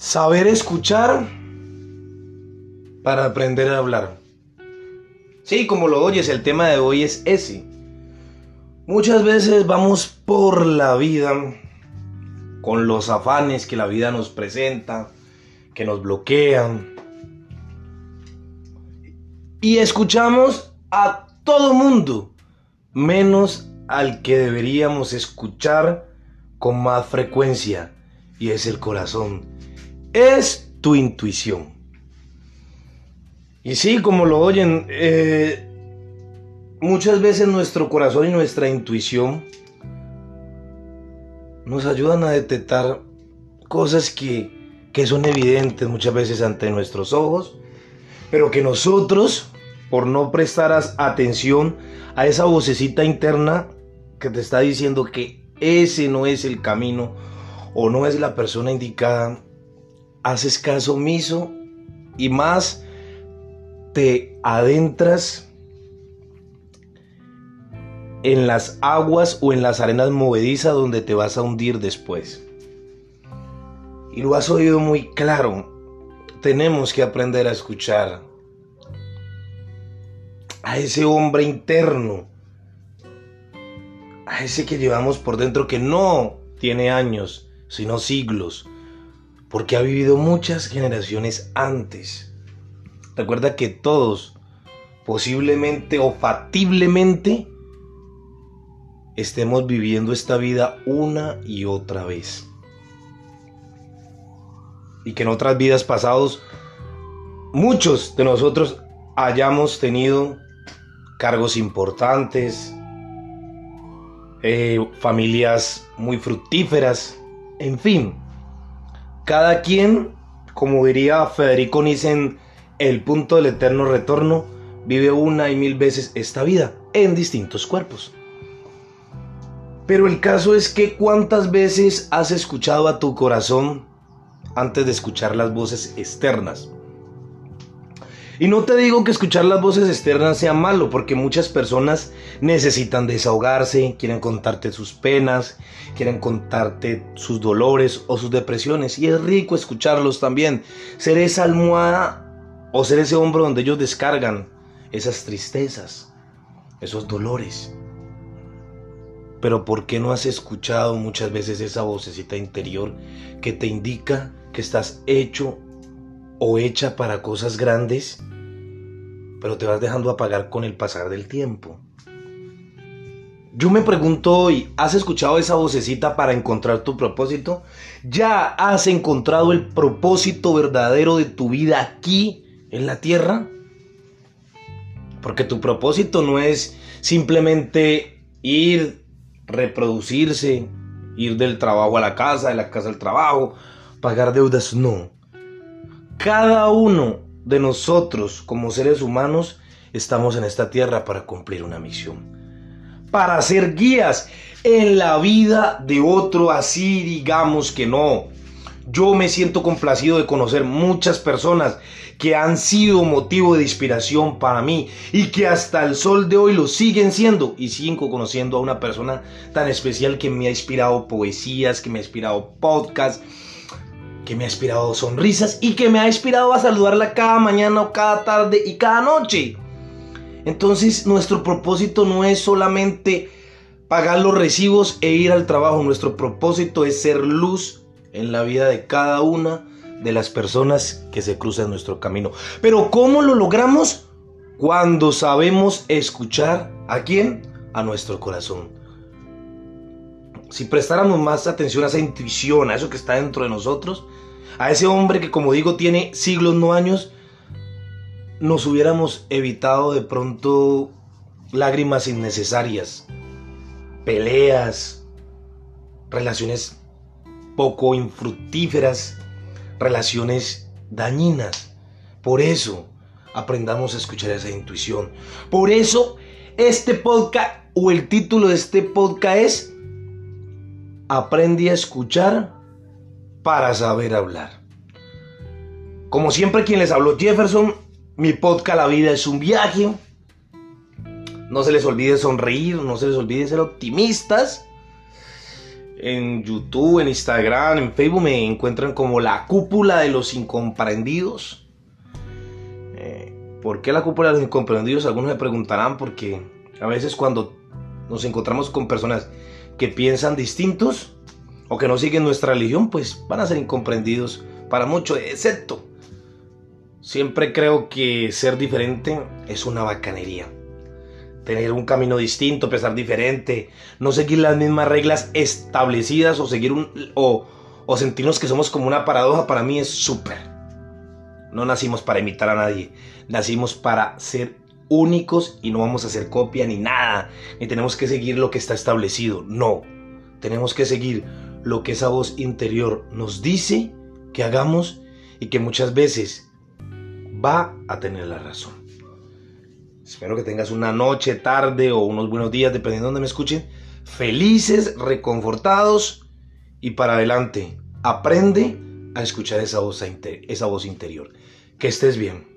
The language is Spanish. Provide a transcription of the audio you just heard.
Saber escuchar para aprender a hablar. Sí, como lo oyes, el tema de hoy es ese. Muchas veces vamos por la vida con los afanes que la vida nos presenta, que nos bloquean. Y escuchamos a todo mundo, menos al que deberíamos escuchar con más frecuencia, y es el corazón. Es tu intuición. Y sí, como lo oyen, eh, muchas veces nuestro corazón y nuestra intuición nos ayudan a detectar cosas que, que son evidentes muchas veces ante nuestros ojos, pero que nosotros, por no prestar atención a esa vocecita interna que te está diciendo que ese no es el camino o no es la persona indicada, haces caso omiso y más te adentras en las aguas o en las arenas movedizas donde te vas a hundir después. Y lo has oído muy claro. Tenemos que aprender a escuchar a ese hombre interno, a ese que llevamos por dentro que no tiene años, sino siglos, porque ha vivido muchas generaciones antes. Recuerda que todos, posiblemente o factiblemente, estemos viviendo esta vida una y otra vez. Y que en otras vidas pasadas muchos de nosotros hayamos tenido cargos importantes, eh, familias muy fructíferas, en fin, cada quien, como diría Federico Nissen, el punto del eterno retorno, vive una y mil veces esta vida en distintos cuerpos. Pero el caso es que cuántas veces has escuchado a tu corazón antes de escuchar las voces externas. Y no te digo que escuchar las voces externas sea malo, porque muchas personas necesitan desahogarse, quieren contarte sus penas, quieren contarte sus dolores o sus depresiones. Y es rico escucharlos también. Ser esa almohada o ser ese hombro donde ellos descargan esas tristezas, esos dolores. Pero ¿por qué no has escuchado muchas veces esa vocecita interior que te indica que estás hecho o hecha para cosas grandes? Pero te vas dejando apagar con el pasar del tiempo. Yo me pregunto hoy, ¿has escuchado esa vocecita para encontrar tu propósito? ¿Ya has encontrado el propósito verdadero de tu vida aquí en la tierra? Porque tu propósito no es simplemente ir, reproducirse, ir del trabajo a la casa, de la casa al trabajo, pagar deudas, no. Cada uno de nosotros como seres humanos estamos en esta tierra para cumplir una misión. Para ser guías en la vida de otro, así digamos que no. Yo me siento complacido de conocer muchas personas que han sido motivo de inspiración para mí y que hasta el sol de hoy lo siguen siendo y sigo conociendo a una persona tan especial que me ha inspirado poesías, que me ha inspirado podcasts, que me ha inspirado sonrisas y que me ha inspirado a saludarla cada mañana o cada tarde y cada noche. Entonces nuestro propósito no es solamente pagar los recibos e ir al trabajo, nuestro propósito es ser luz en la vida de cada una de las personas que se cruzan nuestro camino. Pero ¿cómo lo logramos? Cuando sabemos escuchar a quién? A nuestro corazón. Si prestáramos más atención a esa intuición, a eso que está dentro de nosotros, a ese hombre que como digo tiene siglos, no años, nos hubiéramos evitado de pronto lágrimas innecesarias, peleas, relaciones poco infructíferas, relaciones dañinas. Por eso aprendamos a escuchar esa intuición. Por eso este podcast o el título de este podcast es Aprendí a escuchar para saber hablar. Como siempre quien les habló Jefferson, mi podcast La vida es un viaje. No se les olvide sonreír, no se les olvide ser optimistas. En YouTube, en Instagram, en Facebook me encuentran como la cúpula de los incomprendidos. Eh, ¿Por qué la cúpula de los incomprendidos? Algunos me preguntarán porque a veces cuando nos encontramos con personas que piensan distintos o que no siguen nuestra religión, pues van a ser incomprendidos para muchos, excepto. Siempre creo que ser diferente es una bacanería tener un camino distinto, pensar diferente, no seguir las mismas reglas establecidas o seguir un o, o sentirnos que somos como una paradoja para mí es súper. No nacimos para imitar a nadie, nacimos para ser únicos y no vamos a hacer copia ni nada, ni tenemos que seguir lo que está establecido, no. Tenemos que seguir lo que esa voz interior nos dice que hagamos y que muchas veces va a tener la razón. Espero que tengas una noche, tarde o unos buenos días, dependiendo de donde me escuchen. Felices, reconfortados y para adelante. Aprende a escuchar esa voz, esa voz interior. Que estés bien.